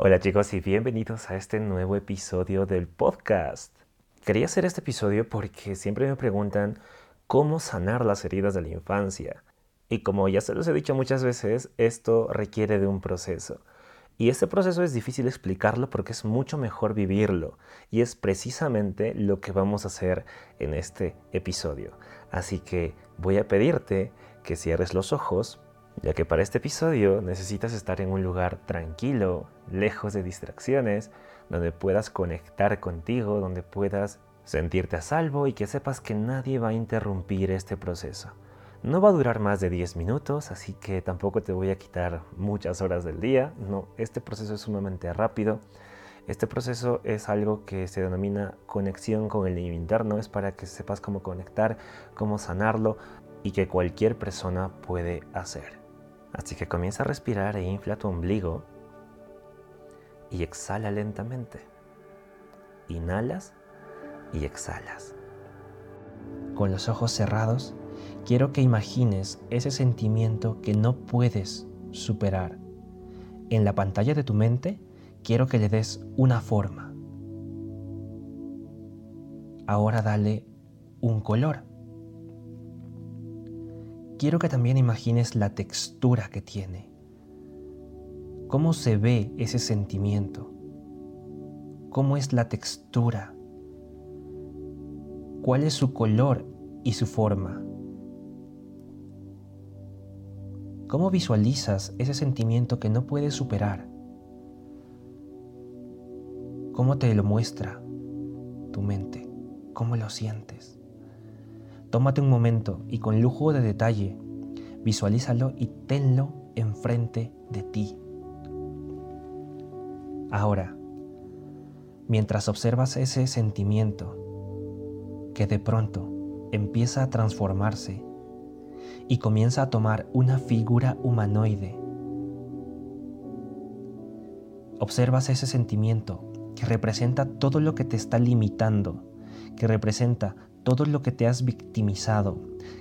Hola chicos y bienvenidos a este nuevo episodio del podcast. Quería hacer este episodio porque siempre me preguntan cómo sanar las heridas de la infancia. Y como ya se los he dicho muchas veces, esto requiere de un proceso. Y este proceso es difícil explicarlo porque es mucho mejor vivirlo. Y es precisamente lo que vamos a hacer en este episodio. Así que voy a pedirte que cierres los ojos ya que para este episodio necesitas estar en un lugar tranquilo, lejos de distracciones, donde puedas conectar contigo, donde puedas sentirte a salvo y que sepas que nadie va a interrumpir este proceso. No va a durar más de 10 minutos, así que tampoco te voy a quitar muchas horas del día. No, este proceso es sumamente rápido. Este proceso es algo que se denomina conexión con el niño interno, es para que sepas cómo conectar, cómo sanarlo y que cualquier persona puede hacer. Así que comienza a respirar e infla tu ombligo y exhala lentamente. Inhalas y exhalas. Con los ojos cerrados, quiero que imagines ese sentimiento que no puedes superar. En la pantalla de tu mente, quiero que le des una forma. Ahora dale un color quiero que también imagines la textura que tiene. ¿Cómo se ve ese sentimiento? ¿Cómo es la textura? ¿Cuál es su color y su forma? ¿Cómo visualizas ese sentimiento que no puedes superar? ¿Cómo te lo muestra tu mente? ¿Cómo lo sientes? Tómate un momento y con lujo de detalle, visualízalo y tenlo enfrente de ti. Ahora, mientras observas ese sentimiento que de pronto empieza a transformarse y comienza a tomar una figura humanoide, observas ese sentimiento que representa todo lo que te está limitando, que representa todo lo que te has victimizado,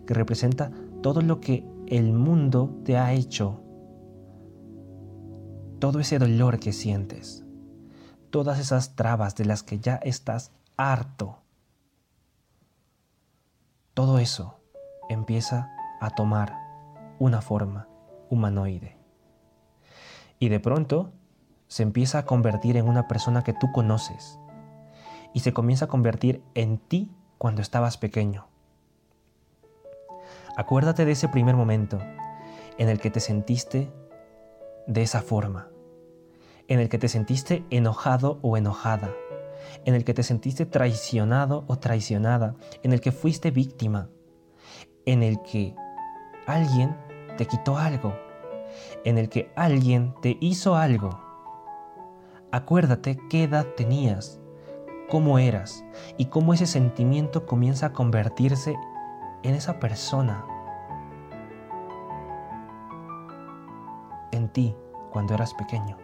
que representa todo lo que el mundo te ha hecho, todo ese dolor que sientes, todas esas trabas de las que ya estás harto. Todo eso empieza a tomar una forma humanoide. Y de pronto se empieza a convertir en una persona que tú conoces. Y se comienza a convertir en ti cuando estabas pequeño. Acuérdate de ese primer momento en el que te sentiste de esa forma, en el que te sentiste enojado o enojada, en el que te sentiste traicionado o traicionada, en el que fuiste víctima, en el que alguien te quitó algo, en el que alguien te hizo algo. Acuérdate qué edad tenías, cómo eras y cómo ese sentimiento comienza a convertirse en esa persona, en ti cuando eras pequeño.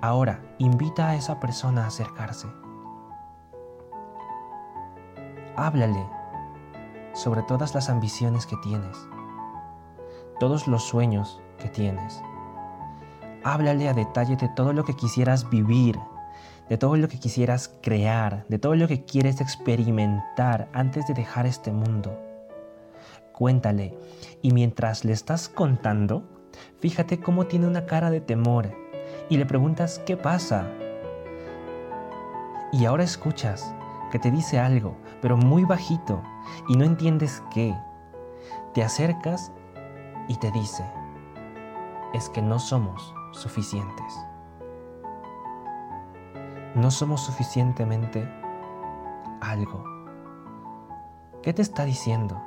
Ahora, invita a esa persona a acercarse. Háblale sobre todas las ambiciones que tienes, todos los sueños que tienes. Háblale a detalle de todo lo que quisieras vivir de todo lo que quisieras crear, de todo lo que quieres experimentar antes de dejar este mundo. Cuéntale y mientras le estás contando, fíjate cómo tiene una cara de temor y le preguntas qué pasa. Y ahora escuchas que te dice algo, pero muy bajito y no entiendes qué. Te acercas y te dice, es que no somos suficientes no somos suficientemente algo. ¿Qué te está diciendo?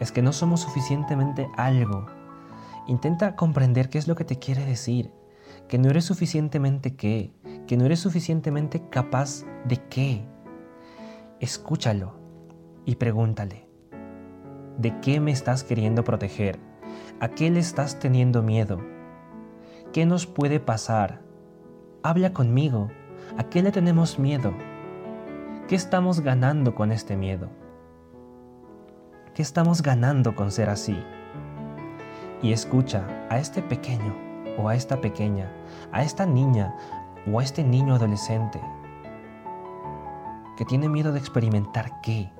Es que no somos suficientemente algo. Intenta comprender qué es lo que te quiere decir. Que no eres suficientemente qué. Que no eres suficientemente capaz de qué. Escúchalo y pregúntale. ¿De qué me estás queriendo proteger? ¿A qué le estás teniendo miedo? ¿Qué nos puede pasar? Habla conmigo. ¿A qué le tenemos miedo? ¿Qué estamos ganando con este miedo? ¿Qué estamos ganando con ser así? Y escucha a este pequeño o a esta pequeña, a esta niña o a este niño adolescente que tiene miedo de experimentar qué?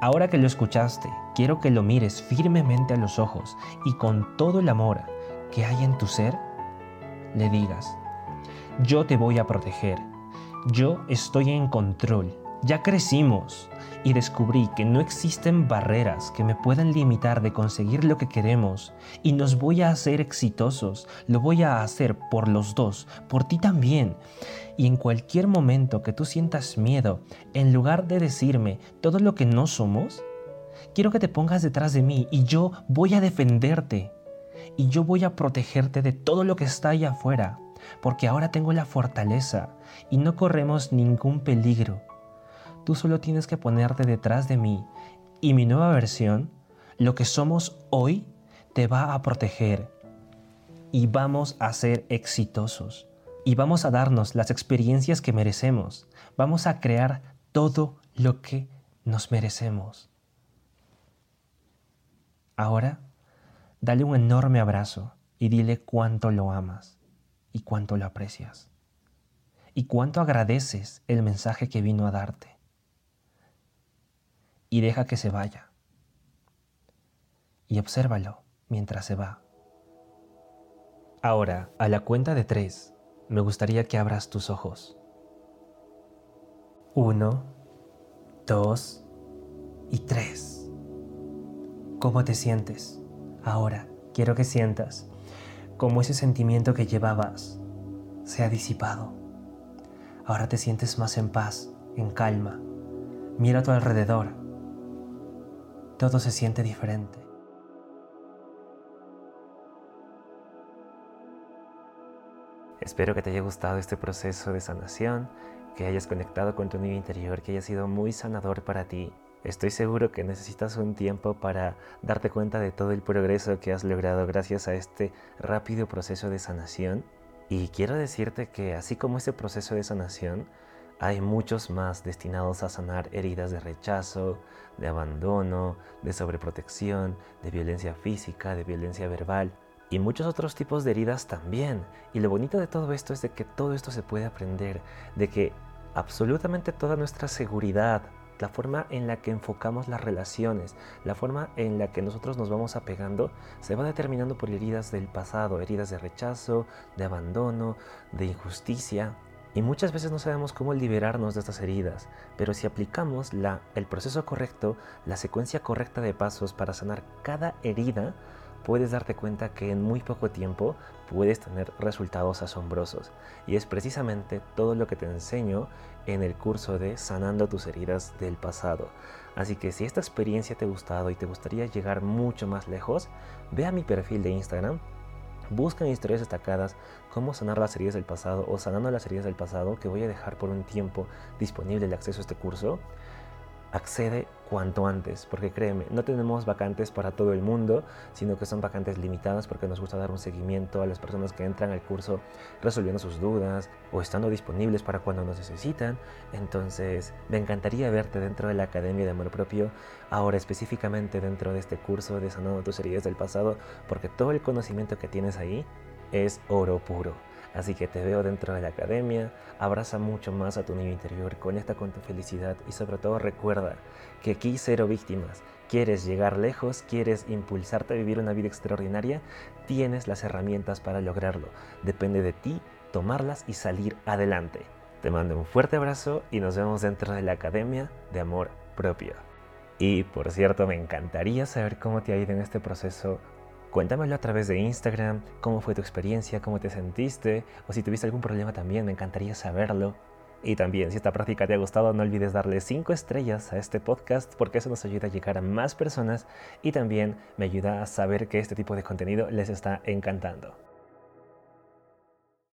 Ahora que lo escuchaste, quiero que lo mires firmemente a los ojos y con todo el amor que hay en tu ser, le digas, yo te voy a proteger, yo estoy en control, ya crecimos. Y descubrí que no existen barreras que me puedan limitar de conseguir lo que queremos. Y nos voy a hacer exitosos, lo voy a hacer por los dos, por ti también. Y en cualquier momento que tú sientas miedo, en lugar de decirme todo lo que no somos, quiero que te pongas detrás de mí y yo voy a defenderte. Y yo voy a protegerte de todo lo que está allá afuera, porque ahora tengo la fortaleza y no corremos ningún peligro. Tú solo tienes que ponerte detrás de mí y mi nueva versión, lo que somos hoy, te va a proteger y vamos a ser exitosos y vamos a darnos las experiencias que merecemos. Vamos a crear todo lo que nos merecemos. Ahora Dale un enorme abrazo y dile cuánto lo amas y cuánto lo aprecias y cuánto agradeces el mensaje que vino a darte. Y deja que se vaya. Y obsérvalo mientras se va. Ahora, a la cuenta de tres, me gustaría que abras tus ojos. Uno, dos y tres. ¿Cómo te sientes? Ahora quiero que sientas como ese sentimiento que llevabas se ha disipado. Ahora te sientes más en paz, en calma. Mira a tu alrededor. Todo se siente diferente. Espero que te haya gustado este proceso de sanación, que hayas conectado con tu niño interior, que haya sido muy sanador para ti Estoy seguro que necesitas un tiempo para darte cuenta de todo el progreso que has logrado gracias a este rápido proceso de sanación. Y quiero decirte que así como este proceso de sanación, hay muchos más destinados a sanar heridas de rechazo, de abandono, de sobreprotección, de violencia física, de violencia verbal y muchos otros tipos de heridas también. Y lo bonito de todo esto es de que todo esto se puede aprender, de que absolutamente toda nuestra seguridad, la forma en la que enfocamos las relaciones, la forma en la que nosotros nos vamos apegando, se va determinando por heridas del pasado, heridas de rechazo, de abandono, de injusticia. Y muchas veces no sabemos cómo liberarnos de estas heridas, pero si aplicamos la, el proceso correcto, la secuencia correcta de pasos para sanar cada herida, puedes darte cuenta que en muy poco tiempo puedes tener resultados asombrosos. Y es precisamente todo lo que te enseño en el curso de Sanando tus heridas del pasado. Así que si esta experiencia te ha gustado y te gustaría llegar mucho más lejos, ve a mi perfil de Instagram, busca en historias destacadas cómo sanar las heridas del pasado o sanando las heridas del pasado que voy a dejar por un tiempo disponible el acceso a este curso accede cuanto antes, porque créeme, no tenemos vacantes para todo el mundo, sino que son vacantes limitadas porque nos gusta dar un seguimiento a las personas que entran al curso resolviendo sus dudas o estando disponibles para cuando nos necesitan. Entonces, me encantaría verte dentro de la Academia de Amor Propio, ahora específicamente dentro de este curso de Sanando tus heridas del pasado, porque todo el conocimiento que tienes ahí es oro puro. Así que te veo dentro de la academia, abraza mucho más a tu niño interior, conecta con tu felicidad y sobre todo recuerda que aquí cero víctimas. ¿Quieres llegar lejos? ¿Quieres impulsarte a vivir una vida extraordinaria? Tienes las herramientas para lograrlo. Depende de ti tomarlas y salir adelante. Te mando un fuerte abrazo y nos vemos dentro de la Academia de Amor Propio. Y por cierto, me encantaría saber cómo te ha ido en este proceso Cuéntamelo a través de Instagram, cómo fue tu experiencia, cómo te sentiste, o si tuviste algún problema también, me encantaría saberlo. Y también, si esta práctica te ha gustado, no olvides darle 5 estrellas a este podcast porque eso nos ayuda a llegar a más personas y también me ayuda a saber que este tipo de contenido les está encantando.